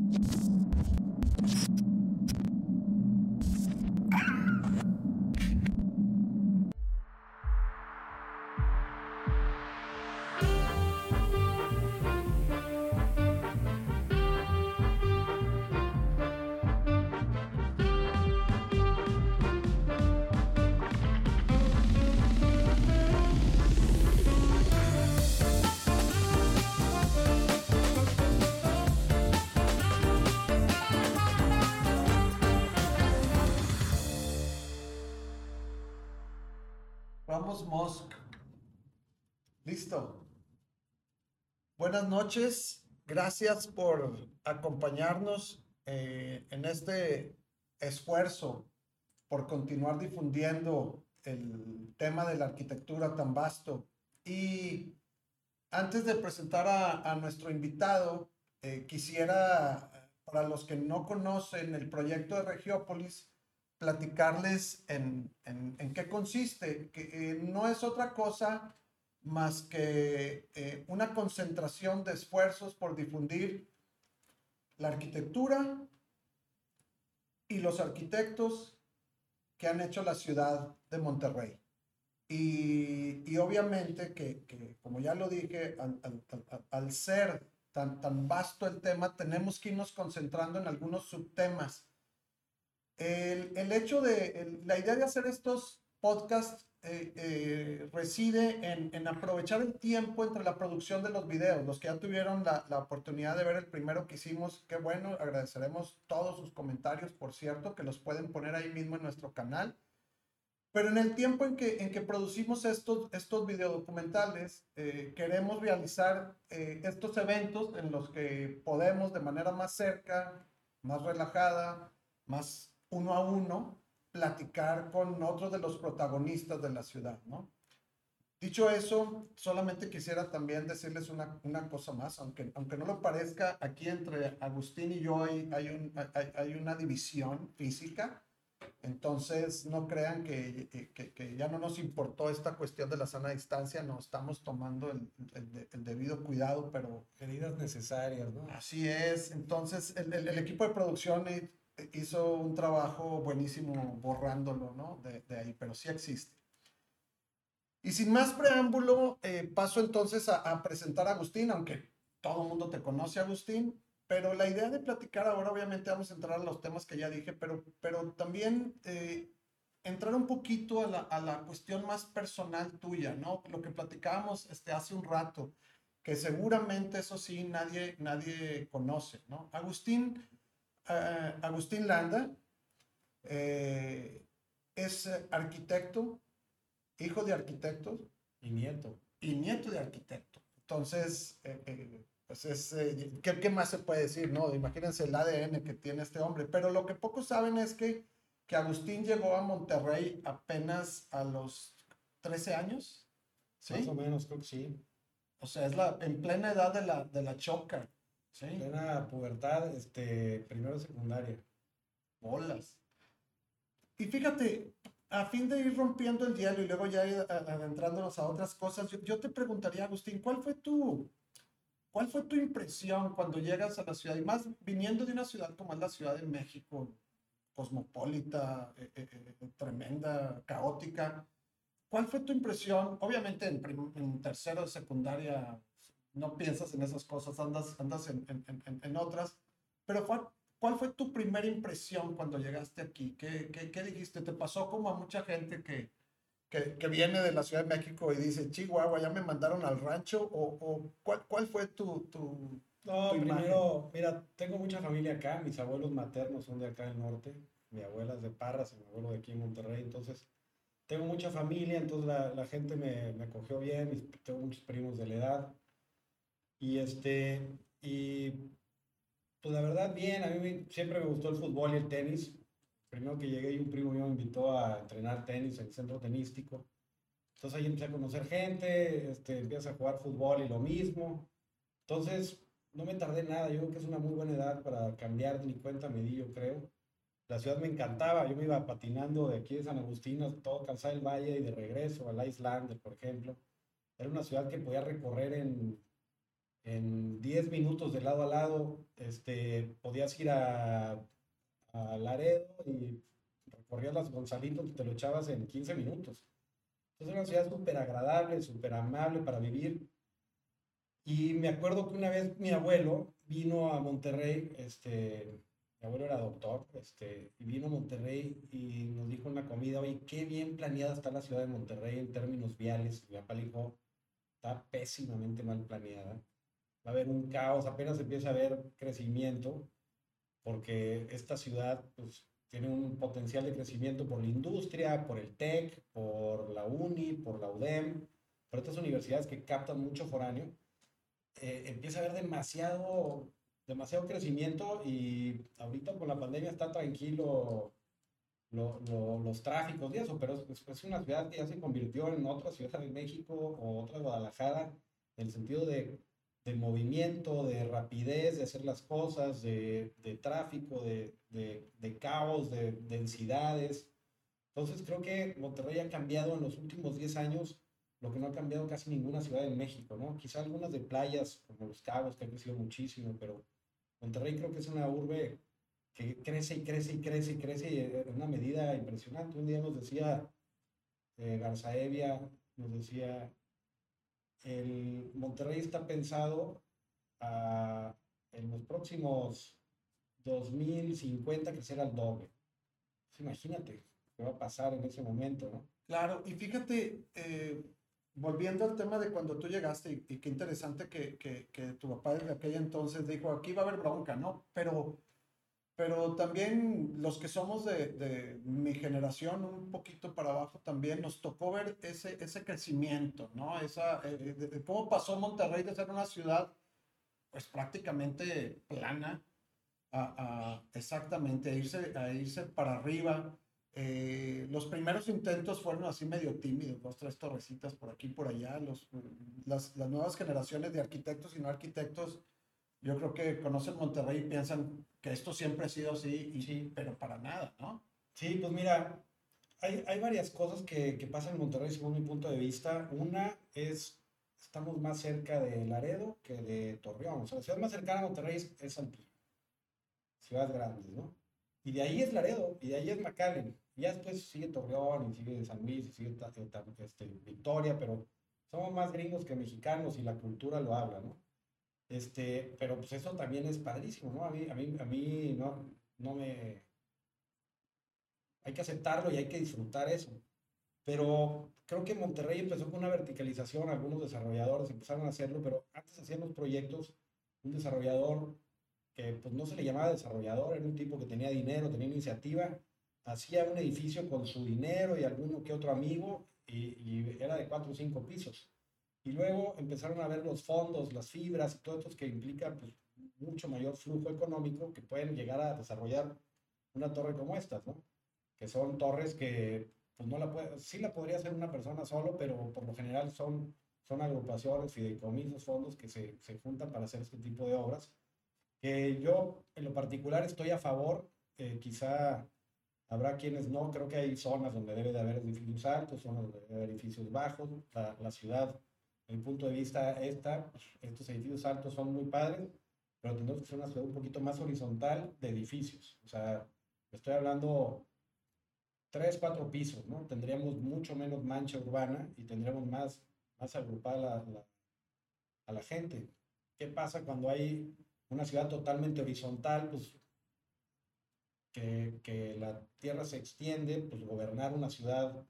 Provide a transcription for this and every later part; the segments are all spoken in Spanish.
Vamos, Buenas noches. Gracias por acompañarnos eh, en este esfuerzo por continuar difundiendo el tema de la arquitectura tan vasto. Y antes de presentar a, a nuestro invitado, eh, quisiera, para los que no conocen el proyecto de Regiópolis, platicarles en, en, en qué consiste, que eh, no es otra cosa más que eh, una concentración de esfuerzos por difundir la arquitectura y los arquitectos que han hecho la ciudad de Monterrey. Y, y obviamente que, que, como ya lo dije, al, al, al, ser tan, tan vasto el tema, tenemos que irnos concentrando en algunos subtemas el, el hecho de, la idea de hacer estos podcasts eh, eh, reside en, aprovechar el tiempo entre la producción de los videos. Los que ya tuvieron la, la, oportunidad de ver el primero que hicimos, qué bueno, agradeceremos todos sus comentarios, por cierto, que los pueden poner ahí mismo en nuestro canal. Pero en el tiempo en que, en que producimos estos, estos videodocumentales, eh, queremos realizar eh, estos eventos en los que podemos de manera más cerca, más relajada, más uno a uno platicar con otros de los protagonistas de la ciudad, ¿no? Dicho eso, solamente quisiera también decirles una, una cosa más, aunque, aunque no lo parezca, aquí entre Agustín y yo hay, hay, un, hay, hay una división física, entonces no crean que, que, que, ya no nos importó esta cuestión de la sana distancia, no estamos tomando el, el, el debido cuidado, pero... Medidas necesarias, ¿no? Así es, entonces el, el equipo de producción hizo un trabajo buenísimo borrándolo, ¿no? De, de ahí, pero sí existe. Y sin más preámbulo, eh, paso entonces a, a, presentar a Agustín, aunque todo el mundo te conoce, Agustín, pero la idea de platicar ahora, obviamente vamos a entrar a los temas que ya dije, pero, pero también eh, entrar un poquito a la, a la, cuestión más personal tuya, ¿no? Lo que platicábamos este, hace un rato, que seguramente eso sí nadie, nadie conoce, ¿no? Agustín Agustín Landa eh, es arquitecto, hijo de arquitectos. Y nieto. Y nieto de arquitecto. Entonces, eh, eh, pues es, ¿qué, ¿qué, más se puede decir? No? Imagínense el ADN que tiene este hombre. Pero lo que pocos saben es que, que Agustín llegó a Monterrey apenas a los 13 años. ¿sí? Más o menos, creo que sí. O sea, es la, en plena edad de la, de la choca. Sí. Plena pubertad, este, primero secundaria. Bolas. Y fíjate, a fin de ir rompiendo el hielo y luego ya ir adentrándonos a otras cosas, yo, yo, te preguntaría, Agustín, ¿cuál fue tu, cuál fue tu impresión cuando llegas a la ciudad? Y más viniendo de una ciudad como es la Ciudad de México, cosmopolita, eh, eh, eh, tremenda, caótica. ¿Cuál fue tu impresión? Obviamente en, en tercero de secundaria no piensas en esas cosas, andas, andas en, en, en, en otras. Pero ¿cuál, ¿cuál, fue tu primera impresión cuando llegaste aquí? ¿Qué, qué, qué dijiste? ¿Te pasó como a mucha gente que, que, que, viene de la Ciudad de México y dice, Chihuahua, ya me mandaron al rancho? ¿O, o cuál, cuál fue tu... tu no, tu primero, mira, tengo mucha familia acá, mis abuelos maternos son de acá del norte, mi abuela es de Parras mi abuelo de aquí en Monterrey, entonces tengo mucha familia, entonces la, la gente me, me acogió bien, tengo muchos primos de la edad, y este, y pues la verdad, bien, a mí siempre me gustó el fútbol y el tenis. Primero que llegué, un primo mío me invitó a entrenar tenis en el centro tenístico. Entonces ahí empecé a conocer gente, este, empiezas a jugar fútbol y lo mismo. Entonces, no me tardé nada, yo creo que es una muy buena edad para cambiar, ni cuenta me di, yo creo. La ciudad me encantaba, yo me iba patinando de aquí de San Agustín a todo Calzada del Valle y de regreso al Islander, por ejemplo. Era una ciudad que podía recorrer en en 10 minutos de lado a lado, este, podías ir a, a Laredo y recorrías las Gonzalitos y te lo echabas en 15 minutos. Entonces, era una ciudad súper agradable, súper amable para vivir. Y me acuerdo que una vez mi abuelo vino a Monterrey, este, mi abuelo era doctor, este, y vino a Monterrey y nos dijo en una comida, oye, qué bien planeada está la ciudad de Monterrey en términos viales. mi papá le dijo, está pésimamente mal planeada. Va a haber un caos, apenas empieza a haber crecimiento, porque esta ciudad pues, tiene un potencial de crecimiento por la industria, por el TEC, por la UNI, por la UDEM, por estas universidades que captan mucho foráneo. Eh, empieza a haber demasiado demasiado crecimiento y ahorita con la pandemia está tranquilo los tráficos y eso, pero es, una ciudad que ya se convirtió en otra ciudad de México o otra Guadalajara, en el sentido de, de movimiento, de rapidez, de hacer las cosas, de, de tráfico, de, de, caos, de densidades. Entonces creo que Monterrey ha cambiado en los últimos 10 años lo que no ha cambiado casi ninguna ciudad en México, ¿no? Quizá algunas de playas como Los Cabos, que han crecido muchísimo, pero Monterrey creo que es una urbe que crece y crece y crece y crece en una medida impresionante. Un día nos decía eh, Garza Evia, nos decía, el Monterrey está pensado a, en los próximos 2050 crecer al doble. Pues imagínate qué va a pasar en ese momento, ¿no? Claro, y fíjate, eh, volviendo al tema de cuando tú llegaste, y, qué interesante que, que, que, tu papá desde aquella entonces dijo, aquí va a haber bronca, ¿no? Pero, pero también los que somos de, de, mi generación, un poquito para abajo también, nos tocó ver ese, ese crecimiento, ¿no? Esa, eh, de, cómo pasó Monterrey de ser una ciudad, pues prácticamente plana, a, a exactamente a irse, a irse para arriba eh, los primeros intentos fueron así medio tímidos, dos, tres torrecitas por aquí y por allá. Los, las, las, nuevas generaciones de arquitectos y no arquitectos, yo creo que conocen Monterrey y piensan que esto siempre ha sido así, y, sí, pero para nada, ¿no? Sí, pues mira, hay, hay varias cosas que, que, pasan en Monterrey según mi punto de vista. Una es, estamos más cerca de Laredo que de Torreón. O sea, la ciudad más cercana a Monterrey es, es Saltillo. Ciudades grandes, ¿no? Y de ahí es Laredo, y de ahí es McAllen. Y ya después sigue Torreón, y sigue San Luis, y sigue este, Victoria, pero somos más gringos que mexicanos y la cultura lo habla, ¿no? Este, pero pues eso también es padrísimo, ¿no? A mí, a mí, a mí no, no me... Hay que aceptarlo y hay que disfrutar eso. Pero creo que Monterrey empezó con una verticalización, algunos desarrolladores empezaron a hacerlo, pero antes hacían los proyectos, un desarrollador que pues no se le llamaba desarrollador, era un tipo que tenía dinero, tenía iniciativa, hacía un edificio con su dinero y alguno que otro amigo y, era de cuatro o cinco pisos. Y luego empezaron a ver los fondos, las fibras todo esto que implica pues, mucho mayor flujo económico que pueden llegar a desarrollar una torre como esta, ¿no? Que son torres que pues no la puede, sí la podría hacer una persona solo, pero por lo general son, son agrupaciones, fideicomisos, fondos que se, se juntan para hacer este tipo de obras. Que yo en lo particular estoy a favor, eh, quizá habrá quienes no, creo que hay zonas donde debe de haber edificios altos, zonas donde debe de haber edificios bajos, la, la ciudad, mi punto de vista, esta, estos edificios altos son muy padres, pero tenemos que ser una ciudad un poquito más horizontal de edificios, o sea, estoy hablando tres, cuatro pisos, ¿no? Tendríamos mucho menos mancha urbana y tendríamos más, más agrupada a la gente. ¿Qué pasa cuando hay una ciudad totalmente horizontal, pues que, que, la tierra se extiende, pues gobernar una ciudad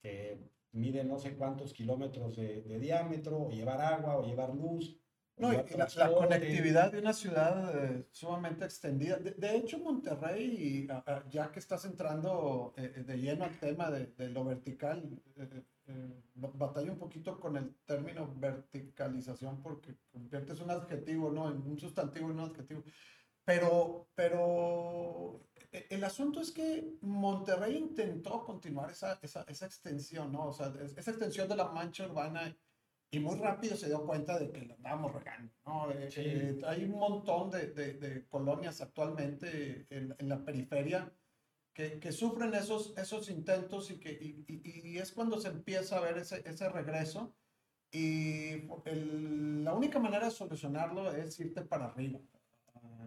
que mide no sé cuántos kilómetros de, de diámetro, o llevar agua, o llevar luz. No, y la, la, conectividad de una ciudad eh, sumamente extendida. De, hecho, Monterrey, ya que estás entrando eh, de lleno al tema de, de lo vertical, eh, eh, batalla un poquito con el término verticalización porque conviertes un adjetivo, ¿no? En un sustantivo en un adjetivo. Pero, pero el asunto es que Monterrey intentó continuar esa, esa, esa extensión, ¿no? O sea, esa extensión de la mancha urbana y muy rápido se dio cuenta de que la andábamos regando, ¿no? Eh, eh, hay un montón de, de, de colonias actualmente en, en, la periferia que, sufren esos, esos intentos y, que, y, y, es cuando se empieza a ver ese, ese regreso. y la única manera de solucionarlo es irte para arriba.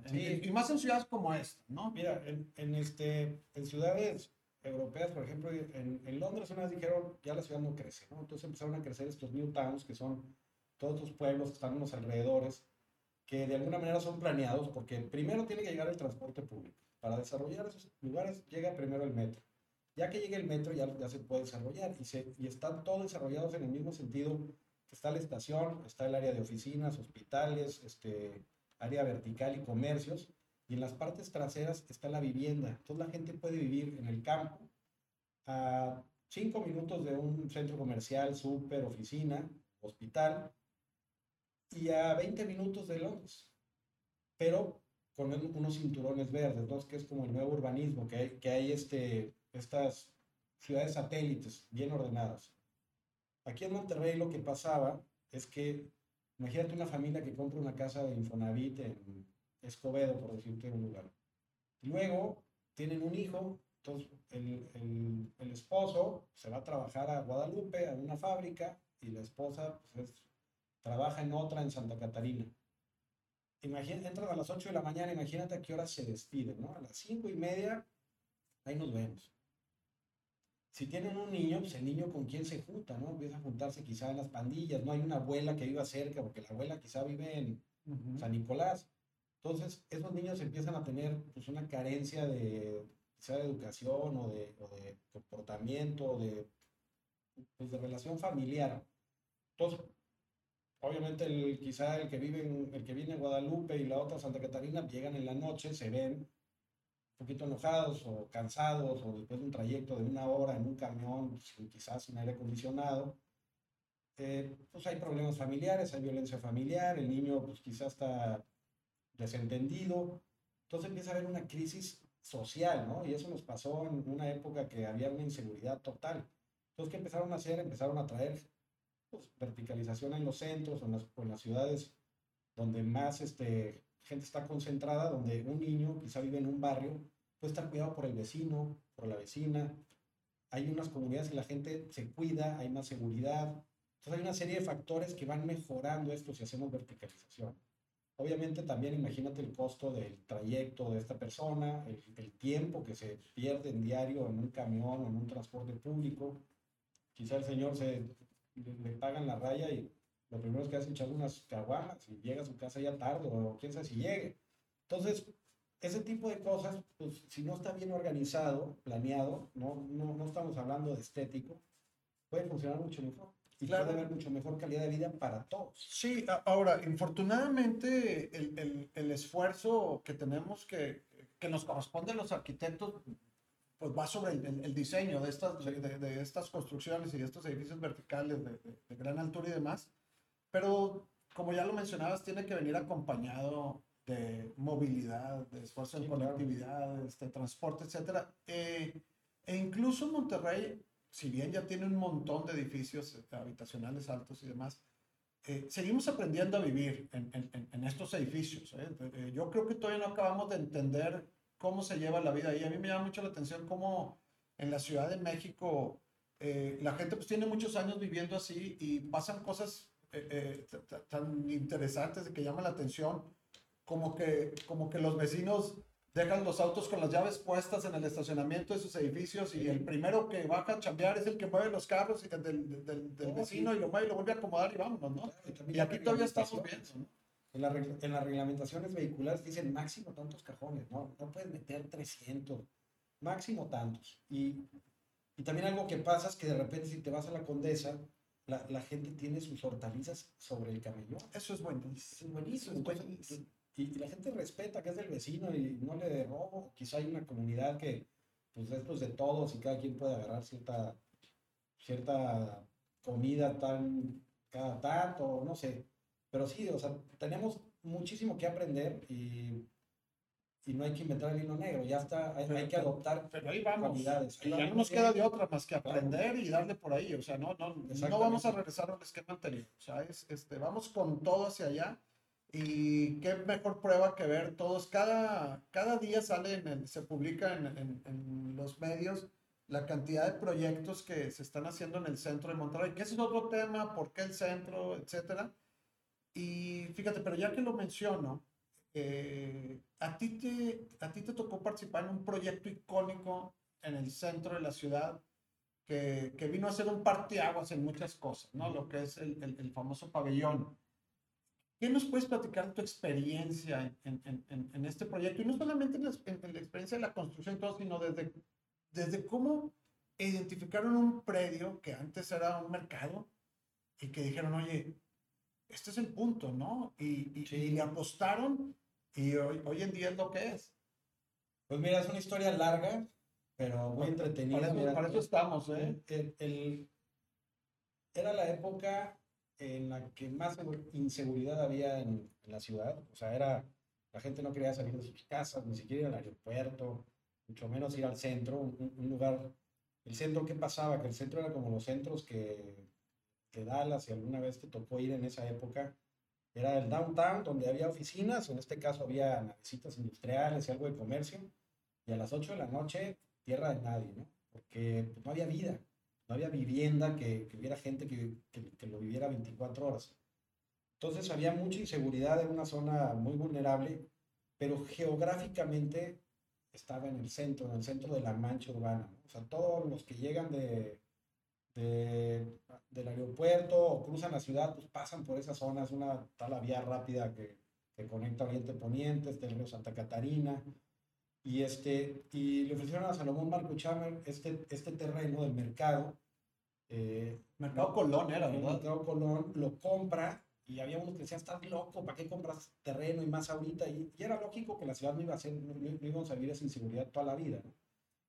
Sí. y más en ciudades como esta, ¿no? Mira, en, en, este, en ciudades europeas, por ejemplo, en, en, Londres una vez dijeron, ya la ciudad no crece, ¿no? Entonces empezaron a crecer estos new towns, que son todos los pueblos que están en los alrededores, que de alguna manera son planeados, porque primero tiene que llegar el transporte público. Para desarrollar esos lugares llega primero el metro. Ya que llegue el metro ya, ya se puede desarrollar y, se, y están todos desarrollados en el mismo sentido está la estación, está el área de oficinas, hospitales, este, área vertical y comercios, y en las partes traseras está la vivienda. Entonces la gente puede vivir en el campo a cinco minutos de un centro comercial, súper, oficina, hospital, y a 20 minutos de Londres, pero con unos cinturones verdes, ¿no? que es como el nuevo urbanismo, que hay, que hay este, estas ciudades satélites bien ordenadas. Aquí en Monterrey lo que pasaba es que, imagínate una familia que compra una casa de Infonavit en Escobedo, por decirte un lugar. Luego tienen un hijo, entonces el, el, esposo se va a trabajar a Guadalupe, a una fábrica, y la esposa pues, trabaja en otra en Santa Catarina. Imagínate, entran a las 8 de la mañana, imagínate a qué hora se despiden, ¿no? A las 5 y media, ahí nos vemos si tienen un niño, pues el niño con quién se junta, ¿no? Empieza a juntarse quizá en las pandillas, no hay una abuela que viva cerca, porque la abuela quizá vive en San Nicolás. Entonces, esos niños empiezan a tener pues una carencia de, quizá de educación o de, o de comportamiento, de, pues, de relación familiar. Entonces, obviamente el, quizá el que vive en, el que viene en Guadalupe y la otra Santa Catarina llegan en la noche, se ven, poquito enojados o cansados o después de un trayecto de una hora en un camión, quizás sin aire acondicionado, eh, pues hay problemas familiares, hay violencia familiar, el niño pues quizás está desentendido, entonces empieza a haber una crisis social, ¿no? Y eso nos pasó en una época que había una inseguridad total. Entonces, ¿qué empezaron a hacer? Empezaron a traer pues, verticalización en los centros o en las, en las ciudades donde más este, gente está concentrada, donde un niño quizá vive en un barrio, puede estar cuidado por el vecino, por la vecina. Hay unas comunidades y la gente se cuida, hay más seguridad. Entonces hay una serie de factores que van mejorando esto si hacemos verticalización. Obviamente también imagínate el costo del trayecto de esta persona, el, el tiempo que se pierde en diario en un camión o en un transporte público. Quizá el señor se le, le pagan la raya y lo primero es que hace echar unas caguamas y llega a su casa ya tarde o quién sabe si llegue. Entonces, ese tipo de cosas, pues si no está bien organizado, planeado, no, no, no estamos hablando de estético, puede funcionar mucho mejor. Y puede haber mucho mejor calidad de vida para todos. Sí, ahora, infortunadamente, el, el, el esfuerzo que tenemos que, que nos corresponde a los arquitectos, pues va sobre el, el diseño de estas, de, de, estas construcciones y de estos edificios verticales de, de gran altura y demás pero como ya lo mencionabas, tiene que venir acompañado de movilidad, de esfuerzo en conectividad, este, transporte, etc. Eh, e incluso Monterrey, si bien ya tiene un montón de edificios habitacionales altos y demás, eh, seguimos aprendiendo a vivir en, en, en estos edificios. ¿eh? yo creo que todavía no acabamos de entender cómo se lleva la vida ahí. A mí me llama mucho la atención cómo en la Ciudad de México la gente pues tiene muchos años viviendo así y pasan cosas tan interesantes que llaman la atención, como que, como que los vecinos dejan los autos con las llaves puestas en el estacionamiento de sus edificios y el primero que baja a chambear es el que mueve los carros del, del, del, vecino y lo mueve y lo vuelve a acomodar y vámonos, ¿no? Y, aquí todavía estamos viendo, ¿no? En, la, en, las reglamentaciones vehiculares dicen máximo tantos cajones, ¿no? No puedes meter 300, máximo tantos. Y, y también algo que pasa es que de repente si te vas a la Condesa, la, la, gente tiene sus hortalizas sobre el camellón. Eso es buenísimo. Es buenísimo. Y, la gente respeta que es del vecino y no le robo. Quizá hay una comunidad que, pues es de todos y cada quien puede agarrar cierta, cierta comida tan, cada tanto, no sé. Pero sí, o sea, tenemos muchísimo que aprender y y no hay que inventar el hilo negro, ya está, hay, hay que adoptar pero ahí vamos. Y ya no nos queda de otra más que aprender y darle por ahí, o sea, no, no, no vamos a regresar al esquema anterior, o sea, es, este, vamos con todo hacia allá y qué mejor prueba que ver todos, cada, cada día sale, en se publica en, en, en, los medios la cantidad de proyectos que se están haciendo en el centro de Monterrey, que ese es otro tema, por qué el centro, etcétera. Y fíjate, pero ya que lo menciono, eh, a, ti te, a ti te tocó participar en un proyecto icónico en el centro de la ciudad que, que vino a ser un parteaguas en muchas cosas, ¿no? Lo que es el, el, el famoso pabellón. ¿Qué nos puedes platicar de tu experiencia en, en, en, este proyecto? Y no solamente en la, la, experiencia de la construcción, todo, sino desde, desde cómo identificaron un predio que antes era un mercado y que dijeron, oye, este es el punto, ¿no? Y, y, y le apostaron y hoy, hoy, en día es lo que es. Pues mira, es una historia larga, pero muy entretenida. Para para eso estamos, ¿eh? El, el, era la época en la que más inseguridad había en, en, la ciudad. O sea, era, la gente no quería salir de sus casas, ni siquiera ir al aeropuerto, mucho menos ir al centro, un, un lugar. El centro, ¿qué pasaba? Que el centro era como los centros que, que Dallas, si alguna vez te tocó ir en esa época, era el downtown, donde había oficinas, en este caso había navecitas industriales y algo de comercio, y a las 8 de la noche, tierra de nadie, ¿no? Porque pues, no había vida, no había vivienda que, que hubiera gente que, que, que, lo viviera 24 horas. Entonces había mucha inseguridad en una zona muy vulnerable, pero geográficamente estaba en el centro, en el centro de la mancha urbana. O sea, todos los que llegan de, de, del aeropuerto o cruzan la ciudad, pues pasan por esa zona, es una tal vía rápida que, que conecta Oriente Poniente, este río Santa Catarina, y, este, y le ofrecieron a Salomón Marco Chamer este, este terreno del mercado. Eh, mercado Colón era, ¿verdad? Mercado Colón lo compra y había unos que decían, estás loco, ¿para qué compras terreno y más ahorita? Y, y, era lógico que la ciudad no iba a ser, no, no íbamos a vivir esa inseguridad toda la vida, ¿no?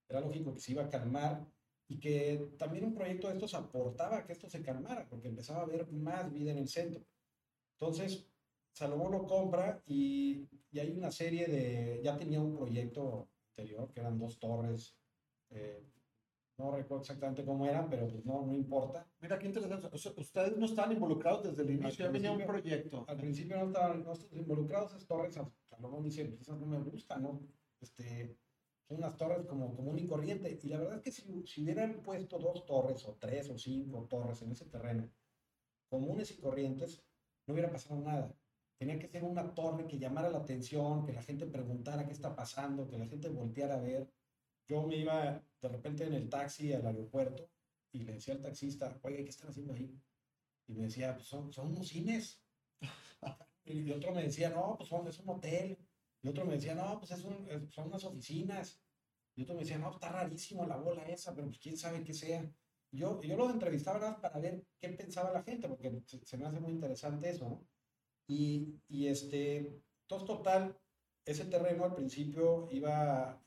Era lógico que se iba a calmar y que también un proyecto de estos aportaba a que esto se calmara, porque empezaba a haber más vida en el centro. Entonces, Salomón lo compra y, y hay una serie de, ya tenía un proyecto anterior, que eran dos torres, eh, no recuerdo exactamente cómo eran, pero pues no, no importa. Mira qué interesante, o sea, ustedes no estaban involucrados desde el inicio, ya venía un proyecto. Al principio no estaban no involucrados, esas torres, Salomón dice, pues esas no me gustan, ¿no? Este, son unas torres como común y corriente. Y la verdad es que si, si, hubieran puesto dos torres o tres o cinco torres en ese terreno, comunes y corrientes, no hubiera pasado nada. Tenía que ser una torre que llamara la atención, que la gente preguntara qué está pasando, que la gente volteara a ver. Yo me iba de repente en el taxi al aeropuerto y le decía al taxista, oye, ¿qué están haciendo ahí? Y me decía, pues son, son unos cines. y otro me decía, no, pues son, es un hotel. Y otro me decía, no, pues es un, son unas oficinas. Y otro me decía, no, está rarísimo la bola esa, pero pues quién sabe qué sea. Y yo, yo los entrevistaba nada para ver qué pensaba la gente, porque se, se me hace muy interesante eso, ¿no? Y, y este, entonces total, ese terreno al principio iba,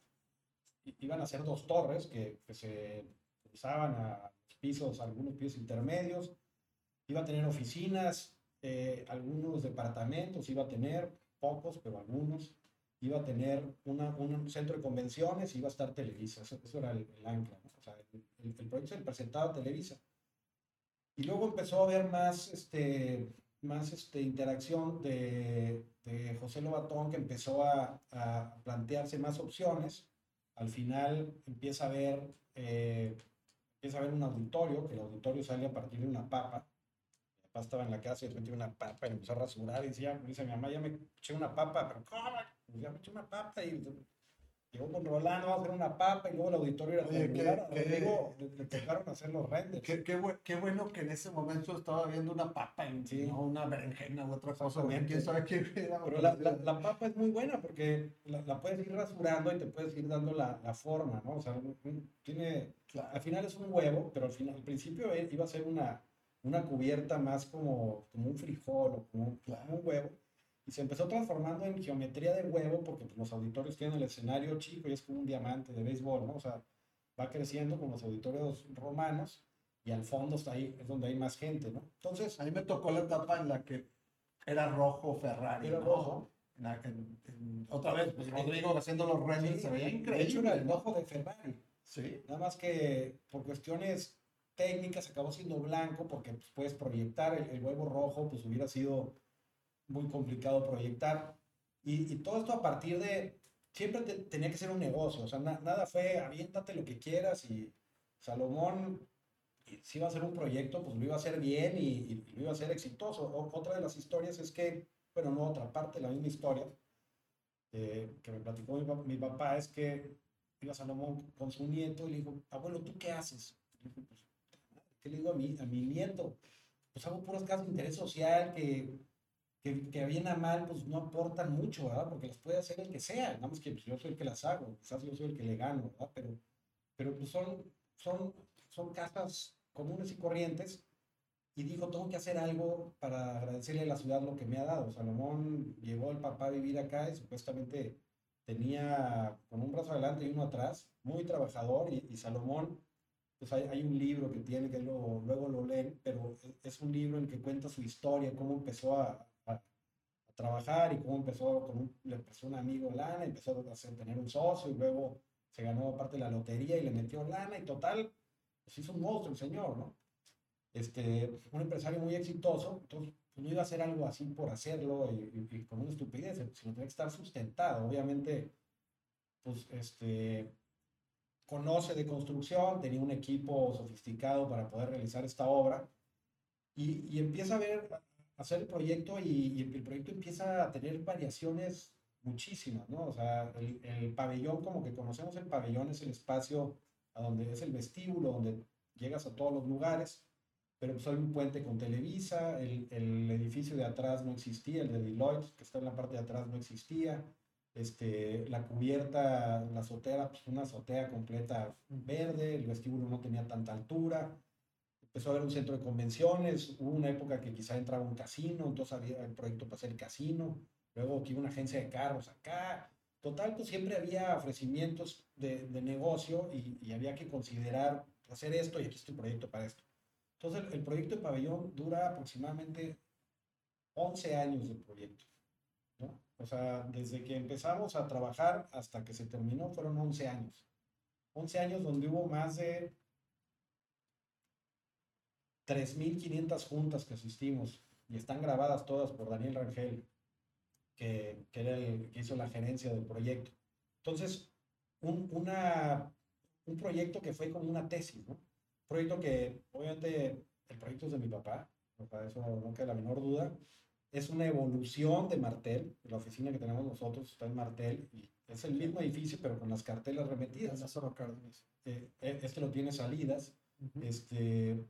iban a ser dos torres que, que se usaban a pisos, algunos pisos intermedios, iba a tener oficinas, eh, algunos departamentos, iba a tener pocos, pero algunos, iba a tener una, un centro de convenciones, iba a estar Televisa, eso, eso era el, el ancla, ¿no? o sea, el, el, el, proyecto se presentaba a Televisa. Y luego empezó a haber más, este, más este, interacción de, de José Lobatón, que empezó a, a, plantearse más opciones. Al final empieza a ver, eh, empieza a ver un auditorio, que el auditorio sale a partir de una papa. Mi papá estaba en la casa y de repente una papa y empezó a rasurar y decía, dice mi mamá, ya me eché una papa, pero ¿cómo? Ya me eché una papa y llegó con Rolando a hacer una papa y luego el auditorio era Oye, lugar, qué- Rodrigo, le, le tocaron hacer los renders. Qué, qué, qué bueno que en ese momento estaba viendo una papa, en, Sí. no una berenjena u otra cosa. Exactamente. ¿Quién sabe qué era? Pero la, la, la papa es muy buena porque la, la puedes ir rasurando y te puedes ir dando la, la forma, ¿no? O sea, tiene, Claro. al final es un huevo, pero al, final, al principio eh, iba a ser una, una cubierta más como, como un frijol o como, como un huevo. Y se empezó transformando en geometría de huevo porque pues, los auditorios tienen el escenario chico y es como un diamante de béisbol, ¿no? O sea, va creciendo con los auditorios romanos y al fondo está ahí, es donde hay más gente, ¿no? Entonces, A mí me tocó la etapa en la que era rojo Ferrari. Era ¿no? rojo. En la- en- en- otra vez, pues Rodrigo haciendo los renders, se veía de hecho, increíble. era el ¿no? ojo de Ferrari. Sí. Nada más que por cuestiones técnicas acabó siendo blanco porque pues, puedes proyectar el, el huevo rojo, pues hubiera sido muy complicado proyectar. Y, y todo esto a partir de, siempre te- tenía que ser un negocio, o sea, na- nada fue aviéntate lo que quieras y, Salomón, si iba a hacer un proyecto, pues lo iba a hacer bien y, lo iba a hacer exitoso. otra de las historias es que, bueno, no otra parte, la misma historia eh, que me platicó mi, papá, es que iba Salomón con su nieto y le dijo, abuelo, ¿tú qué haces? Le pues, ¿qué le digo a mi, a mi nieto? Pues hago puras casas de interés social que que, que bien a mal, pues no aportan mucho, ¿verdad? Porque las puede hacer el que sea, nada más que pues, yo soy el que las hago, quizás yo soy el que le gano, ¿verdad? Pero, pero pues son, son, son casas comunes y corrientes. Y dijo, tengo que hacer algo para agradecerle a la ciudad lo que me ha dado. Salomón llegó el papá a vivir acá y supuestamente tenía con un brazo adelante y uno atrás, muy trabajador. Y, y Salomón, pues hay, hay, un libro que tiene, que lo, luego lo leen, pero es un libro en que cuenta su historia, cómo empezó a, trabajar y cómo empezó con un, le empezó un amigo lana, empezó a hacer, tener un socio y luego se ganó aparte la lotería y le metió lana y total, pues hizo un monstruo el señor, ¿no? Este, un empresario muy exitoso, entonces pues, no iba a hacer algo así por hacerlo y, con una estupidez, sino tenía que estar sustentado. Obviamente, pues este, conoce de construcción, tenía un equipo sofisticado para poder realizar esta obra y, y empieza a ver hacer el proyecto y, el proyecto empieza a tener variaciones muchísimas, ¿no? O sea, el, pabellón, como que conocemos el pabellón, es el espacio a donde es el vestíbulo, donde llegas a todos los lugares, pero pues hay un puente con Televisa, el, edificio de atrás no existía, el de Deloitte, que está en la parte de atrás, no existía, este, la cubierta, la azotea, pues una azotea completa verde, el vestíbulo no tenía tanta altura, empezó a haber un centro de convenciones, hubo una época que quizá entraba un casino, entonces había el proyecto para hacer el casino, luego aquí una agencia de carros acá. Total, pues siempre había ofrecimientos de, de negocio y, y, había que considerar hacer esto y aquí está el proyecto para esto. Entonces, el, el proyecto de pabellón dura aproximadamente 11 años de proyecto. ¿no? O sea, desde que empezamos a trabajar hasta que se terminó fueron 11 años. 11 años donde hubo más de 3.500 juntas que asistimos y están grabadas todas por Daniel Rangel, que, que era el que hizo la gerencia del proyecto. Entonces, un, una, un proyecto que fue como una tesis, ¿no? Un proyecto que, obviamente, el proyecto es de mi papá, para eso no queda la menor duda. Es una evolución de Martel, la oficina que tenemos nosotros está en Martel y es el mismo edificio, pero con las cartelas remetidas. Eh, eh, este lo tiene salidas. este,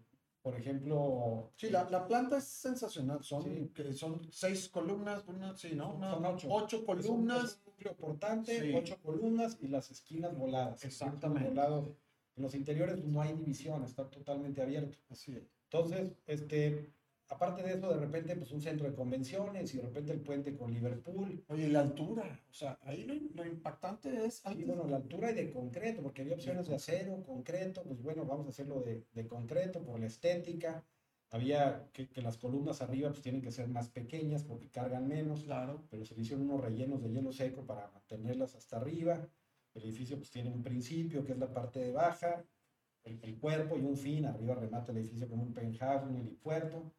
por ejemplo. Sí, la, la planta es sensacional. Son, que son seis columnas, una, sí, ¿no? son ocho. Ocho columnas. Es un, núcleo portante, ocho columnas y las esquinas voladas. Exactamente. En los interiores no hay división, está totalmente abierto. Así es. Entonces, este, aparte de eso, de repente, pues un centro de convenciones y de repente el puente con Liverpool. Oye, la altura, o sea, ahí lo, impactante es... Sí, bueno, la altura y de concreto, porque había opciones de acero, concreto, pues bueno, vamos a hacerlo de, de concreto por la estética. Había que, que, las columnas arriba pues tienen que ser más pequeñas porque cargan menos, claro. pero se hicieron unos rellenos de hielo seco para mantenerlas hasta arriba. El edificio pues tiene un principio que es la parte de baja, el, el cuerpo y un fin, arriba remata el edificio con un penthouse, un helipuerto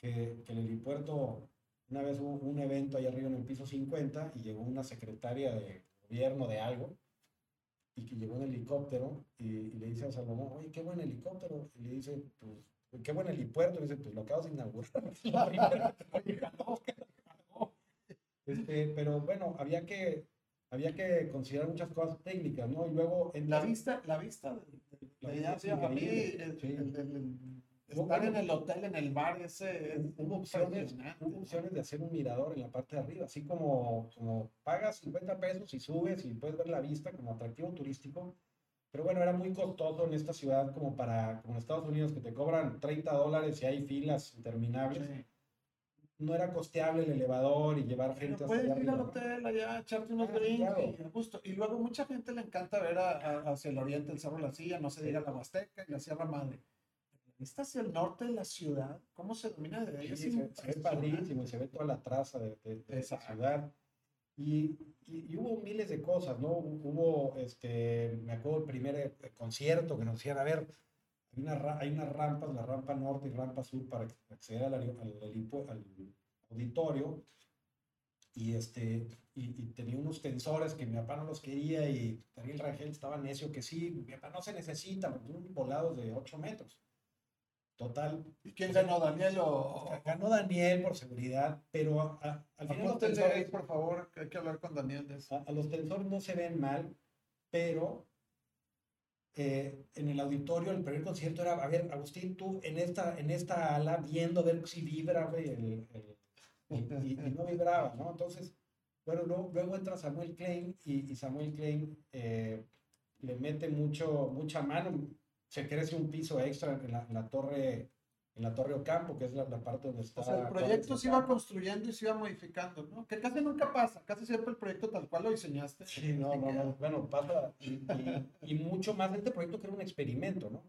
que, que el helipuerto, una vez hubo un evento ahí arriba en el piso 50 y llegó una secretaria de gobierno de algo y que llegó en helicóptero y, le dice a Salomón, oye, qué buen helicóptero. Y le dice, pues, qué buen helipuerto. Y le dice, pues lo acabas de inaugurar. este, pero bueno, había que, había que considerar muchas cosas técnicas, ¿no? Y luego... En la vista, la vista de, la vista, a mí, Estar en el hotel, en el bar, ese hubo opciones, hubo opciones de hacer un mirador en la parte de arriba, así como, como pagas 50 pesos y subes y puedes ver la vista como atractivo turístico. Pero bueno, era muy costoso en esta ciudad como para, como en Estados Unidos, que te cobran 30 dólares y hay filas interminables. No era costeable el elevador y llevar gente Puedes ir al hotel allá, echarte unos ah, drinks y, y luego mucha gente le encanta ver hacia el oriente el Cerro de la Silla, no se diga la Huasteca y la Sierra Madre está hacia el norte de la ciudad, ¿cómo se domina de ahí? se, ve padrísimo, se ve toda la traza de, esa ciudad. Y, y, hubo miles de cosas, ¿no? Hubo, este, me acuerdo el primer eh, concierto que nos decían, a ver, hay, una, hay unas rampas, la rampa norte y rampa sur para acceder al, al, al auditorio. y, este, y, tenía unos tensores que mi papá no los quería y Daniel Rangel estaba necio que sí, mi papá no se necesita, porque un volado de 8 metros. Total. ¿Y quién ganó, Daniel o...? Ganó Daniel por seguridad, pero al final los tensores... por favor, que hay que hablar con Daniel de eso. A, los tensores no se ven mal, pero eh, en el auditorio, el primer concierto era, a ver, Agustín, tú en esta, en esta ala, viendo a ver si vibra el, y, no vibraba, ¿no? Entonces, bueno, luego, entra Samuel Klein y, Samuel Klein eh, le mete mucho, mucha mano, se crece un piso extra en la, torre en la Torre Ocampo, que es la, parte donde está. O sea, el proyecto se iba construyendo y se iba modificando, ¿no? Que casi nunca pasa, casi siempre el proyecto tal cual lo diseñaste. Sí, no, no, no. Bueno, pasa. Y, y, mucho más de este proyecto que era un experimento, ¿no?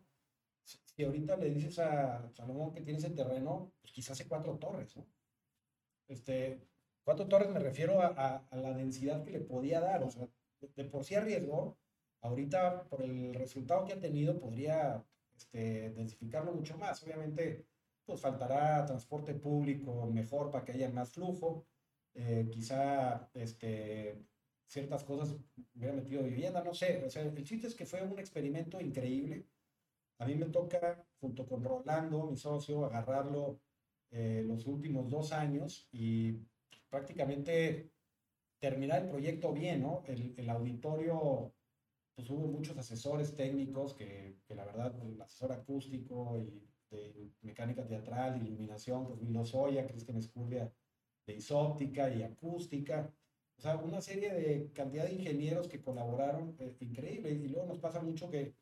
Si ahorita le dices a Salomón que tiene ese terreno, pues quizás hace cuatro torres, ¿no? Este, cuatro torres me refiero a, la densidad que le podía dar, o sea, de, por sí arriesgó, ahorita por el resultado que ha tenido podría este, densificarlo mucho más. Obviamente, pues faltará transporte público mejor para que haya más flujo, eh, quizá este, ciertas cosas hubiera metido vivienda, no sé, o sea, el chiste es que fue un experimento increíble. A mí me toca, junto con Rolando, mi socio, agarrarlo eh, los últimos dos años y prácticamente terminar el proyecto bien, ¿no? El, el auditorio, pues hubo muchos asesores técnicos que, que, la verdad, el asesor acústico y de mecánica teatral, iluminación, pues Milo Soya, Cristian Escurria de isóptica y acústica. O sea, una serie de cantidad de ingenieros que colaboraron, eh, increíble. Y luego nos pasa mucho que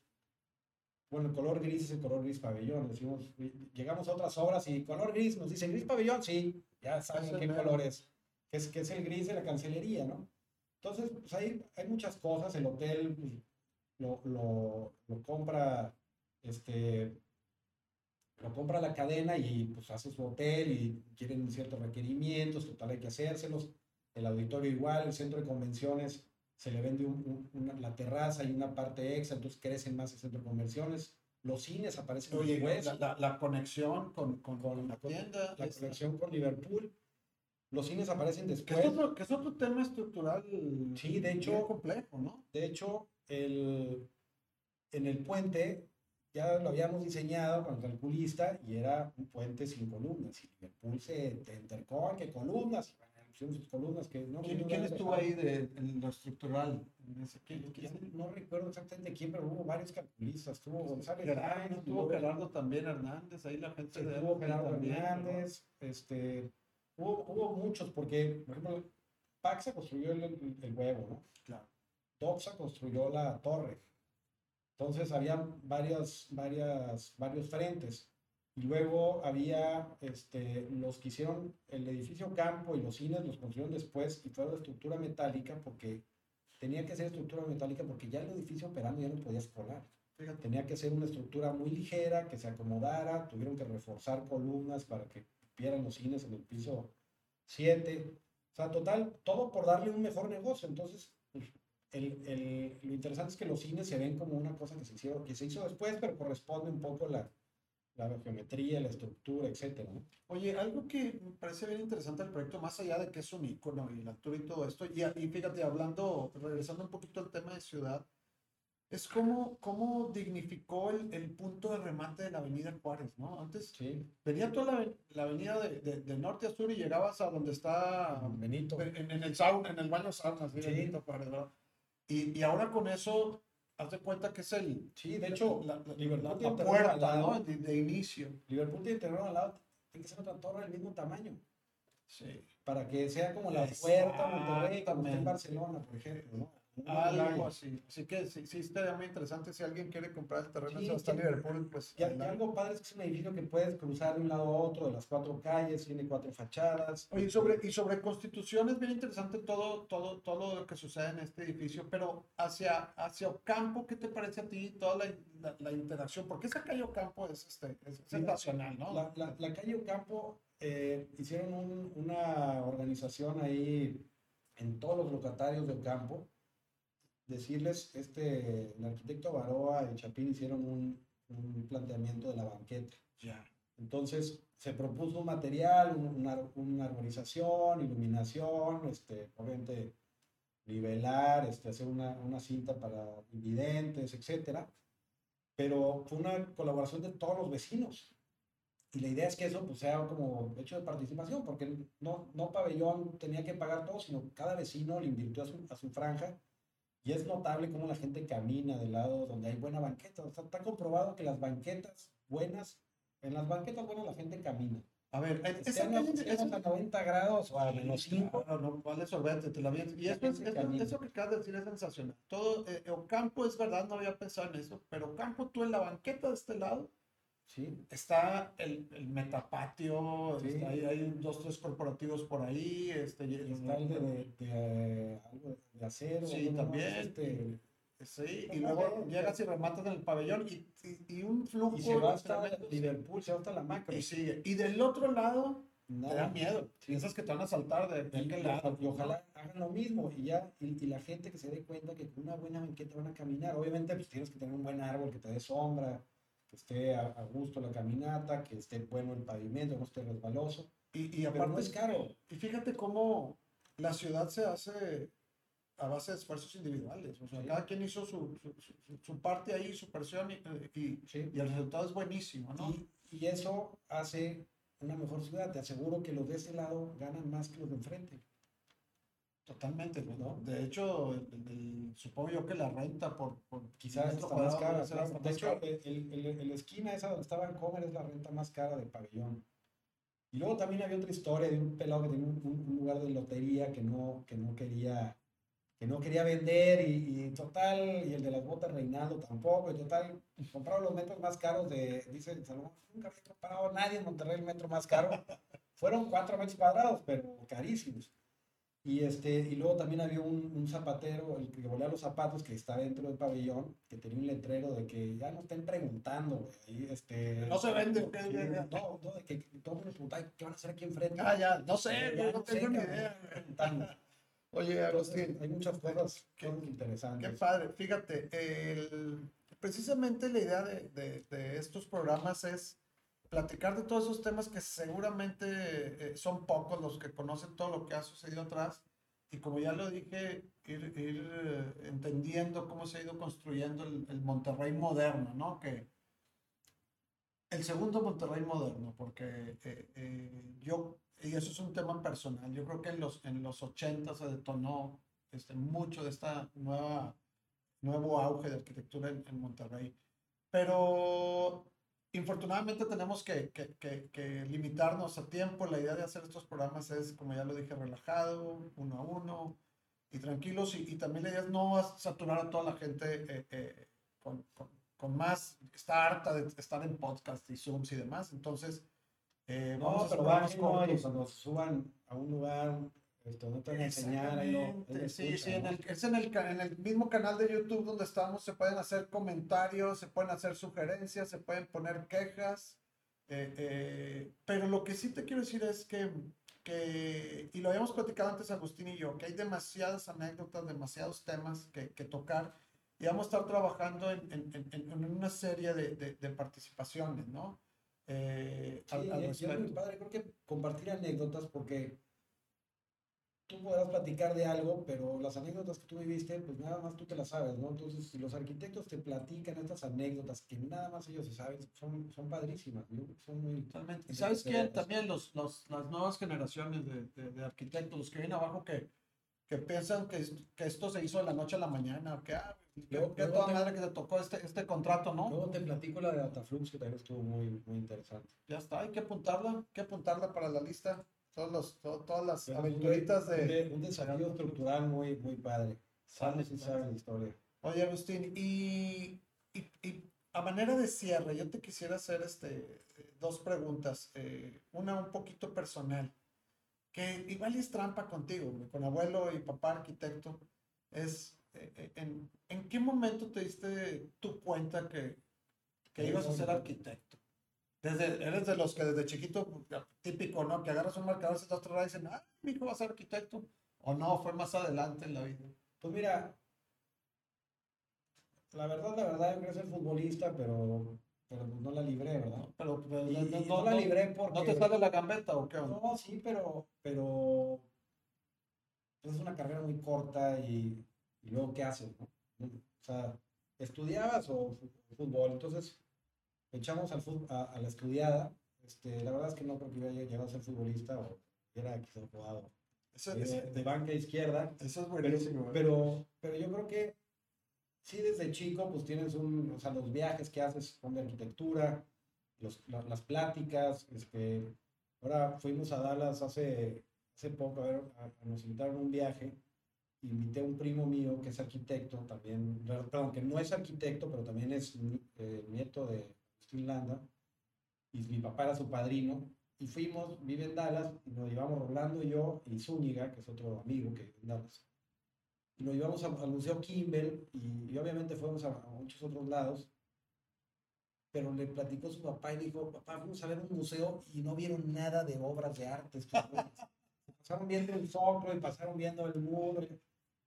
bueno, el color gris es el color gris pabellón. Decimos, llegamos a otras obras y color gris, nos dicen gris pabellón, sí, ya saben qué color es. Que, es. que es el gris de la cancelería, ¿no? Entonces, pues hay, hay muchas cosas. El hotel pues, lo, lo, lo, compra, este, lo compra la cadena y pues hace su hotel y quieren ciertos requerimientos, total hay que hacérselos. El auditorio igual, el centro de convenciones se le vende la terraza y una parte extra, entonces crecen más el centro de conversiones. Los cines aparecen Oye, La, la, conexión con, con, con la tienda. La conexión con Liverpool. Los cines aparecen después. Que es, otro, que es otro tema estructural. Sí, de hecho. complejo, ¿no? De hecho, el, en el puente ya lo habíamos diseñado con el calculista y era un puente sin columnas. Y Liverpool se entercó que columnas columnas que no ¿Quién, estuvo ahí de, en lo estructural? no recuerdo exactamente quién, pero hubo varios calculistas. Estuvo González Gerardo, estuvo Gerardo también Hernández, ahí la gente de Estuvo Gerardo Hernández, este, hubo, hubo, muchos, porque, por ejemplo, Paxa construyó el, el, huevo, ¿no? Claro. Doxa construyó la torre. Entonces había varias, varias, varios frentes. Y luego había este, los que hicieron el edificio campo y los cines los construyeron después y fue de estructura metálica porque tenía que ser estructura metálica porque ya el edificio operando ya no podía escolar. Tenía que ser una estructura muy ligera, que se acomodara, tuvieron que reforzar columnas para que vieran los cines en el piso 7. O sea, total, todo por darle un mejor negocio. Entonces, el, el, lo interesante es que los cines se ven como una cosa que se, hicieron, que se hizo después, pero corresponde un poco la, la geometría, la estructura, etcétera. Oye, algo que me parece bien interesante del proyecto, más allá de que es un icono y la altura y todo esto, y, y fíjate, hablando, regresando un poquito al tema de ciudad, es cómo, cómo dignificó el, el, punto de remate de la avenida Juárez, ¿no? Antes venía toda la, la avenida de, de, norte a sur y llegabas a donde está Benito. En, en el sauna, en el baño sauna, sí. Benito ¿verdad? Y, y ahora con eso haz de cuenta que es el. Sí, de hecho, la, Liverpool tiene puerta, ¿no? De, inicio. Liverpool tiene terreno al lado, tiene que ser otra torre del mismo tamaño. Sí. Para que sea como la puerta Monterrey, como en Barcelona, por ejemplo, ¿no? Algo así. Así que sí, sí estaría muy interesante si alguien quiere comprar el terreno sí, en Liverpool, pues. Y, algo padre es que es un edificio que puedes cruzar de un lado a otro de las cuatro calles, tiene cuatro fachadas. Oye, sobre, y sobre Constitución es bien interesante todo, todo, todo lo que sucede en este edificio, pero hacia, hacia Ocampo, ¿qué te parece a ti toda la, la, interacción? Porque esa calle Ocampo es, este, es sensacional, ¿no? La, la, la calle Ocampo eh, hicieron un, una organización ahí en todos los locatarios de Ocampo decirles, este, el arquitecto Baroa y Chapín hicieron un, un planteamiento de la banqueta. Ya. Entonces se propuso un material, una, una armonización, iluminación, este, obviamente nivelar, este, hacer una, una cinta para invidentes, etcétera. Pero fue una colaboración de todos los vecinos. Y la idea es que eso pues, sea como hecho de participación, porque no, no pabellón tenía que pagar todo, sino cada vecino le invirtió a su, a su franja. Y es notable cómo la gente camina del lado donde hay buena banqueta. O sea, está comprobado que las banquetas buenas, en las banquetas buenas la gente camina. A ver, es a 90 grados o a menos 5. No, no, vale sorbete, te la Y eso, es, eso, eso, que acabas de decir es sensacional. Todo, eh, Ocampo es verdad, no había pensado en eso, pero Ocampo, tú en la banqueta de este lado, Sí. Está el, el metapatio, sí. hay, hay, dos, tres corporativos por ahí. Este, está el de, de, de, acero. Sí, también. Este, sí, y luego llegas y rematas en el pabellón y, y, y un flujo. Y se va hasta Liverpool, se va hasta la macro. Y sigue. Y del otro lado, Nada. te da miedo. Piensas que te van a saltar de, de aquel lado. Y ojalá hagan lo mismo y ya, y, y, la gente que se dé cuenta que con una buena banqueta van a caminar. Obviamente, pues tienes que tener un buen árbol que te dé sombra que esté a, a, gusto la caminata, que esté bueno el pavimento, no esté resbaloso. Y, y aparte no es caro. Y fíjate cómo la ciudad se hace a base de esfuerzos individuales. O sea, sí. cada quien hizo su, su, su, su, parte ahí, su presión, y, y, sí. y, el resultado es buenísimo, ¿no? Y, y, eso hace una mejor ciudad. Te aseguro que los de ese lado ganan más que los de enfrente. Totalmente, ¿no? De hecho, el, el, supongo yo que la renta por... por Quizás está más cara. Más de hecho, el, el, el, esquina esa donde estaba en Comer es la renta más cara del pabellón. Y luego también había otra historia de un pelado que tenía un, un, lugar de lotería que no, que no quería que no quería vender y, y, total, y el de las botas Reinaldo tampoco, y total, compraron los metros más caros de, dice Salomón, nunca había comprado nadie en Monterrey el metro más caro. Fueron cuatro metros cuadrados, pero carísimos. Y, este, y luego también había un, un, zapatero, el que volea los zapatos, que está dentro del pabellón, que tenía un letrero de que ya no estén preguntando, güey. Este, no se vende. No, no, de que todo el mundo ¿qué van a hacer aquí enfrente? Ah, ya, no sé, ya, no, tengo ni idea. Oye, Agustín. Hay muchas cosas qué, interesantes. Qué padre. Fíjate, el, precisamente la idea de, de, de estos programas es platicar de todos esos temas que seguramente eh, son pocos los que conocen todo lo que ha sucedido atrás y como ya lo dije, ir, eh, entendiendo cómo se ha ido construyendo el, Monterrey moderno, ¿no? Que el segundo Monterrey moderno, porque eh, eh, yo, y eso es un tema personal, yo creo que en los, en los 80 se detonó este, mucho de esta nueva, nuevo auge de arquitectura en Monterrey, pero infortunadamente tenemos que, que, que, que, limitarnos a tiempo. La idea de hacer estos programas es, como ya lo dije, relajado, uno a uno y tranquilos. Y, y también la idea es no saturar a toda la gente eh, eh, con, con, con, más, está harta de estar en podcast y Zooms y demás. Entonces, eh, no, vamos pero a y cuando suban a un lugar esto no te van a enseñar. Ahí lo, sí, sí, en el, es en el, en el mismo canal de YouTube donde estamos, se pueden hacer comentarios, se pueden hacer sugerencias, se pueden poner quejas. Eh, eh, pero lo que sí te quiero decir es que, que, y lo habíamos platicado antes Agustín y yo, que hay demasiadas anécdotas, demasiados temas que, que tocar y vamos a estar trabajando en, en, en, una serie de, de, de participaciones, ¿no? Eh, sí, al, al y, y es muy padre, creo que compartir anécdotas porque tú podrás platicar de algo, pero las anécdotas que tú viviste, pues nada más tú te las sabes, ¿no? Entonces, si los arquitectos te platican estas anécdotas que nada más ellos se saben, son, son padrísimas, ¿no? Son muy... Totalmente. ¿Y sabes qué? También los, los, las nuevas generaciones de, de, de, arquitectos, los que vienen abajo que, que piensan que, que esto se hizo de la noche a la mañana, que, ah, luego, que toda te, madre que te tocó este, este contrato, ¿no? Luego te platico la de Dataflux, que también estuvo muy, muy interesante. Ya está, hay que apuntarla, hay que apuntarla para la lista todos los, todo, todas las Pero aventuritas de... Un desafío estructural muy, muy padre. Sale y sabe la historia. Oye, Agustín, y, y, y, a manera de cierre, yo te quisiera hacer este, dos preguntas. Eh, una un poquito personal, que igual es trampa contigo, con abuelo y papá arquitecto. Es, eh, en, ¿en qué momento te diste tu cuenta que, que ibas a ser arquitecto? Desde, eres de los que desde chiquito, típico, ¿no? Que agarras un marcador, se lado y dicen, ah, mi hijo va a ser arquitecto. O no, fue más adelante en la vida. Pues mira, la verdad, la verdad, yo quería ser futbolista, pero pero pues no la libré, ¿verdad? Pero, pero Y- no, no- no la libré porque... ¿no te sale la gambeta o qué? No, sí, pero, pero pues es una carrera muy corta y, y luego ¿qué haces? no? O sea, ¿estudiabas o fútbol? Entonces, echamos al fut- a, a la estudiada. Este, la verdad es que no creo que hubiera llegado a ser futbolista o hubiera quizás jugado Ese- de, ese- de banca izquierda. eso es buenísimo. ¿eh? pero, pero yo creo que sí, desde chico, pues tienes un, o sea, los viajes que haces son de arquitectura, los, la- las pláticas, este, ahora fuimos a Dallas hace, hace poco, a ver, a- nos invitaron a un viaje, invité a un primo mío que es arquitecto también, perdón, que no es arquitecto, pero también es eh, nieto de Landa, y mi papá era su padrino, y fuimos, vive en Dallas, y nos llevamos Rolando y yo, y Zúñiga, que es otro amigo que vive en Dallas. Y nos llevamos al Museo Kimball, y, y obviamente fuimos a, muchos otros lados, pero le platicó su papá y dijo, papá, fuimos a ver un museo y no vieron nada de obras de arte. estos güeyes". pasaron viendo el zócalo y pasaron viendo el muro.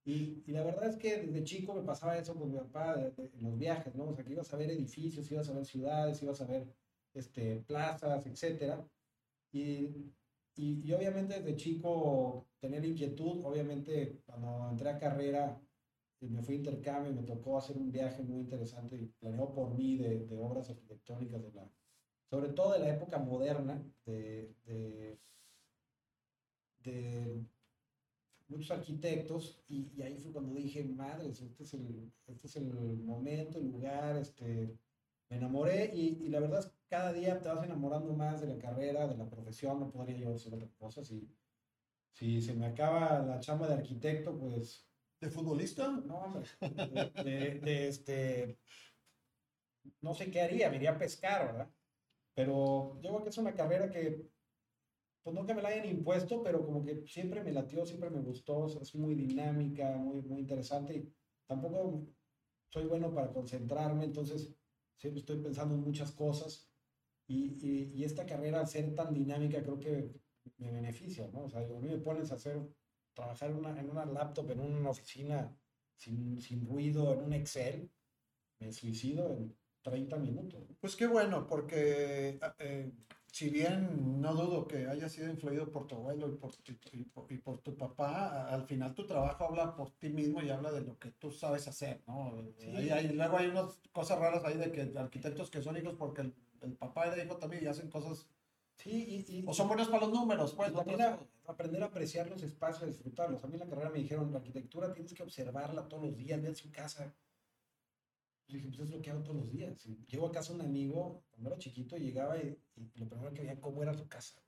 Y, la verdad es que desde chico me pasaba eso con mi papá en los viajes, ¿no? O sea, que ibas a ver edificios, ibas a ver ciudades, ibas a ver este, plazas, etcétera. Y, y, y obviamente desde chico tener inquietud, obviamente cuando entré a carrera y me fui a intercambio y me tocó hacer un viaje muy interesante y planeado por mí de, de obras arquitectónicas de la, sobre todo de la época moderna, de, de, de muchos arquitectos, y, y ahí fue cuando dije, madres, este es el, este es el momento, el lugar, este, me enamoré y, y la verdad es que cada día te vas enamorando más de la carrera, de la profesión, no podría yo hacer otra cosa. Si, si se me acaba la chamba de arquitecto, pues ¿De futbolista? no, hombre, de, de- de este, no sé qué haría, me iría a pescar, ¿verdad? Pero yo creo que es una carrera que, pues no que me la hayan impuesto, pero como que siempre me latió, siempre me gustó, es muy dinámica, muy, muy interesante y tampoco soy bueno para concentrarme, entonces siempre estoy pensando en muchas cosas y, y, esta carrera ser tan dinámica creo que me beneficia, ¿no? O sea, a mí me pones a hacer trabajar en una, en una laptop, en una oficina sin, sin ruido, en un Excel, me suicido en 30 minutos. Pues qué bueno, porque eh, si bien no dudo que haya sido influido por tu abuelo y por, y, y por, y por tu papá, al final tu trabajo habla por ti mismo y habla de lo que tú sabes hacer, ¿no? Sí. Ahí luego hay unas cosas raras ahí de que arquitectos que son hijos porque el, el papá era hijo también y hacen cosas, Sí, y, y, o son buenos para los números, pues. también a- aprender a apreciar los espacios, disfrutarlos. A mí en la carrera me dijeron, la arquitectura tienes que observarla todos los días, ver su casa. Yo dije, pues es lo que hago todos los días. Llego a casa un amigo, cuando era chiquito, llegaba y, y lo primero que veía cómo era su casa.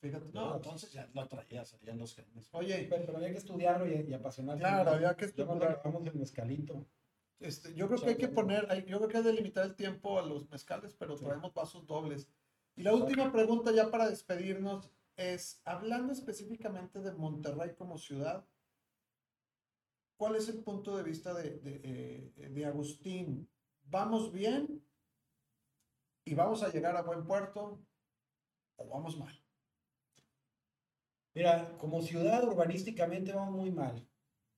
Fíjate, no, entonces ya lo traías en los genes. Oye, Pero, pero había que estudiarlo y, y apasionarse. claro, había que Ya cuando estructurar. acabamos el mezcalito. Este, yo creo que hay que poner, hay- yo creo que hay que delimitar el tiempo a los mezcales, pero Sí. traemos vasos dobles. Y la última pregunta ya para despedirnos es, hablando específicamente de Monterrey como ciudad, ¿cuál es el punto de vista de, de, eh, de Agustín? ¿Vamos bien y vamos a llegar a buen puerto o vamos mal? Mira, como ciudad urbanísticamente vamos muy mal,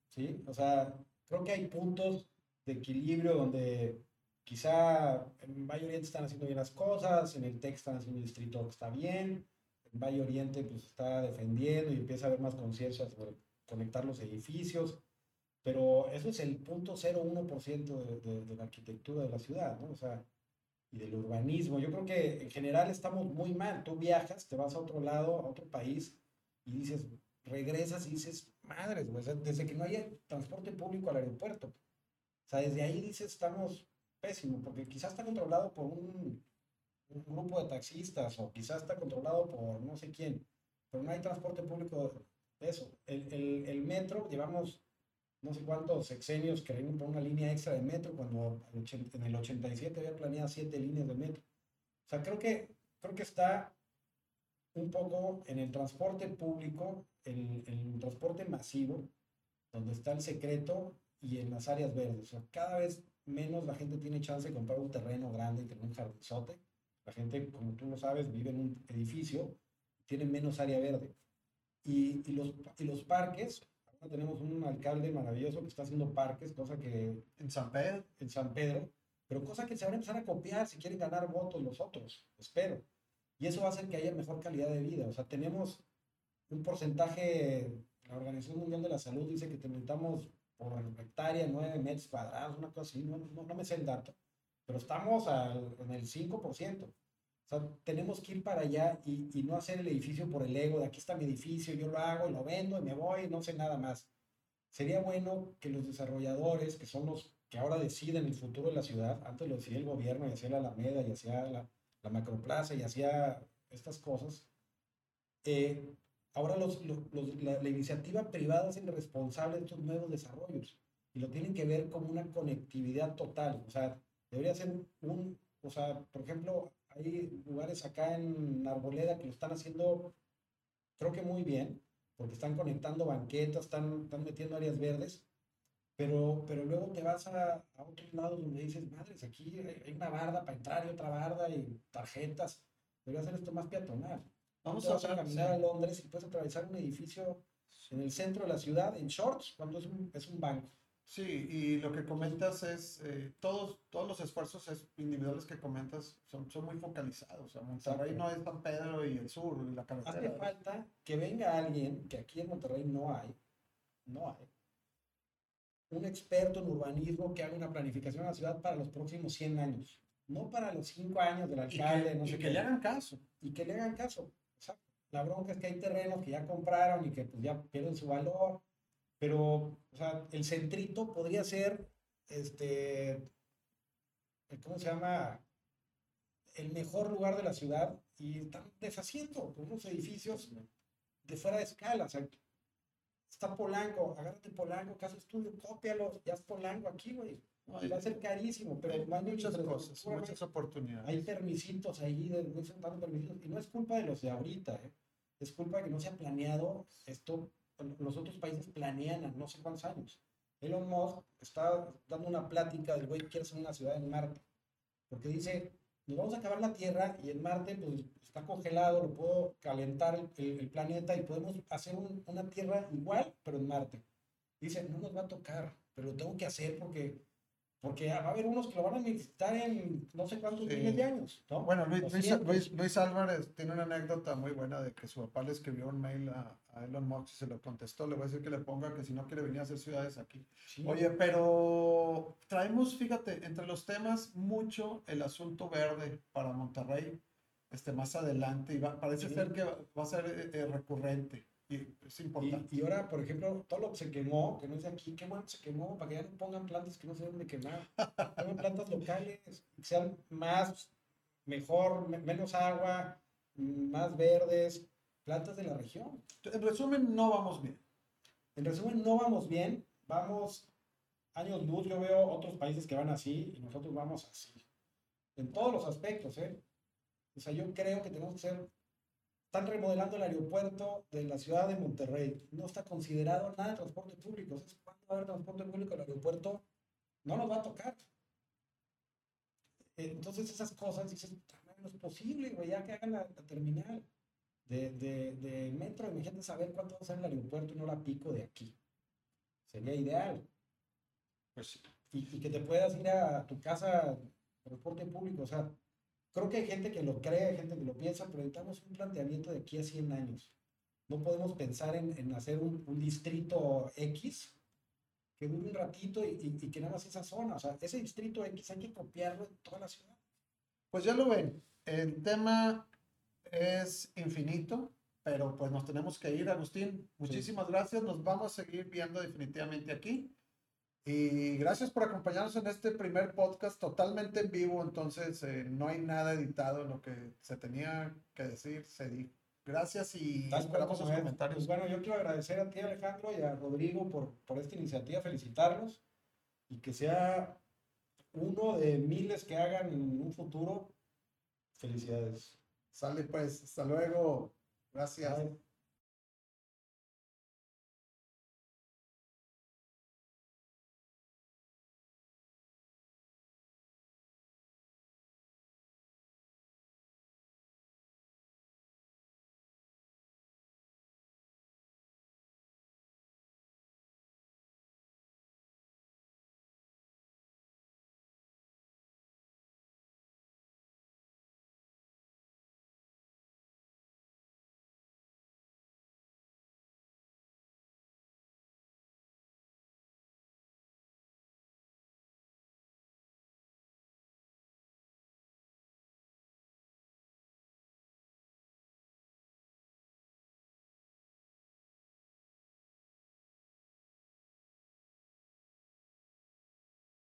¿sí? O sea, creo que hay puntos de equilibrio donde quizá en Valle Oriente están haciendo bien las cosas, en el TEC están haciendo un distrito que está bien, en Valle Oriente pues está defendiendo y empieza a haber más conciencia sobre conectar los edificios, pero eso es el punto 0,1% de, de, de la arquitectura de la ciudad, ¿no? O sea, y del urbanismo. Yo creo que en general estamos muy mal. Tú viajas, te vas a otro lado, a otro país, y dices, regresas y dices, madres, güey, desde que no haya transporte público al aeropuerto. O sea, desde ahí dices, estamos pésimos, porque quizás está controlado por un, un grupo de taxistas o quizás está controlado por no sé quién, pero no hay transporte público de eso. El, el, el metro, llevamos no sé cuántos sexenios queriendo por una línea extra de metro, cuando en el 87 había planeado siete líneas de metro. O sea, creo que, creo que está un poco en el transporte público, el, el transporte masivo, donde está el secreto y en las áreas verdes. O sea, cada vez menos la gente tiene chance de comprar un terreno grande y tener un jardinzote. La gente, como tú lo sabes, vive en un edificio, tiene menos área verde. Y, los, y los parques, tenemos un alcalde maravilloso que está haciendo parques, cosa que En San Pedro, en San Pedro, pero cosa que se van a empezar a copiar si quieren ganar votos los otros, espero. Y eso va a hacer que haya mejor calidad de vida. O sea, tenemos un porcentaje, la Organización Mundial de la Salud dice que necesitamos por hectárea 9 metros cuadrados, una cosa así, no, no, me sé el dato, pero estamos al, en el 5%. O sea, tenemos que ir para allá y, y, no hacer el edificio por el ego, de aquí está mi edificio, yo lo hago lo vendo y me voy no sé nada más. Sería bueno que los desarrolladores, que son los que ahora deciden el futuro de la ciudad, antes lo decía el gobierno y hacía la Alameda y hacía la, la macroplaza y hacía estas cosas, eh, ahora los, los, la, iniciativa privada es el responsable de estos nuevos desarrollos y lo tienen que ver como una conectividad total. O sea, debería ser un, o sea, por ejemplo, hay lugares acá en Arboleda que lo están haciendo, creo que muy bien, porque están conectando banquetas, están, están metiendo áreas verdes, pero, pero luego te vas a, a otros lados donde dices, madres, aquí hay, una barda para entrar y otra barda y tarjetas. Debería hacer esto más peatonal. Vamos a, caminar a Londres y puedes atravesar un edificio en el centro de la ciudad en shorts cuando es un, es un banco. Sí, y lo que comentas es, eh, todos, todos los esfuerzos individuales que comentas son, son muy focalizados. O sea, Monterrey no es San Pedro y el sur, y la carretera. Hace falta que venga alguien, que aquí en Monterrey no hay, no hay, un experto en urbanismo que haga una planificación de la ciudad para los próximos 100 años, no para los 5 años del alcalde. Y que, no sé que le hagan caso. Y que le hagan caso. La bronca es que hay terrenos que ya compraron y que pues ya pierden su valor, pero, o sea, el centrito podría ser, este, ¿cómo se llama? El mejor lugar de la ciudad y están deshaciendo con unos edificios de fuera de escala, o sea, está Polanco, agárrate Polanco, caso estudio, cópialo, ya es Polanco aquí, güey. va a ser carísimo, pero hay muchas cosas, muchas oportunidades. Hay permisitos ahí, de, permisitos, y no es culpa de los de ahorita, ¿eh? es culpa de que no se ha planeado esto. Los otros países planean no sé cuántos años. Elon Musk está dando una plática del güey que quiere hacer una ciudad en Marte, porque dice, nos vamos a acabar la Tierra y en Marte pues está congelado, lo puedo calentar el, el, planeta y podemos hacer una Tierra igual, pero en Marte. Dice, no nos va a tocar, pero lo tengo que hacer porque porque va a haber unos que lo van a necesitar en no sé cuántos miles de años. ¿no? Bueno, Luis, Luis, Álvarez tiene una anécdota muy buena de que su papá le escribió un mail a, Elon Musk y se lo contestó. Le voy a decir que le ponga que si no quiere venir a hacer ciudades aquí. Oye, pero traemos, fíjate, entre los temas mucho el asunto verde para Monterrey este, más adelante y va, parece ser que va a ser eh, eh, recurrente. Y es importante. Y, ahora, por ejemplo, todo lo que se quemó, que no es de aquí, qué bueno se quemó, para que ya no pongan plantas que no se deben de quemar. Pongan plantas locales, que sean más, mejor, menos agua, más verdes, plantas de la región. En resumen, no vamos bien. En resumen, no vamos bien. Vamos años luz. Yo veo otros países que van así y nosotros vamos así. En todos los aspectos, ¿eh? O sea, yo creo que tenemos que ser están remodelando el aeropuerto de la ciudad de Monterrey. No está considerado nada de transporte público. Entonces, ¿cuándo va a haber transporte público en el aeropuerto? No nos va a tocar. Entonces, esas cosas, dices, no es posible, güey, ya que hagan la, terminal de, de, de, metro. Imagínate saber cuánto va a ser el aeropuerto y no la pico de aquí. Sería ideal. Pues, y, y que te puedas ir a tu casa transporte público. O sea, Creo que hay gente que lo cree, hay gente que lo piensa, pero necesitamos un planteamiento de aquí a 100 años. No podemos pensar en, en hacer un, un, distrito X que dure un ratito y, y, que nada más esa zona. O sea, ese distrito X hay que copiarlo en toda la ciudad. Pues ya lo ven, el tema es infinito, pero pues nos tenemos que ir, Agustín. Muchísimas gracias, nos vamos a seguir viendo definitivamente aquí. Y gracias por acompañarnos en este primer podcast totalmente en vivo, entonces eh, no hay nada editado, lo que se tenía que decir se dijo. Gracias y esperamos sus comentarios. Pues bueno, yo quiero agradecer a ti Alejandro y a Rodrigo por, por esta iniciativa, felicitarlos y que sea uno de miles que hagan en un futuro. Felicidades. Sale pues, hasta luego. Gracias.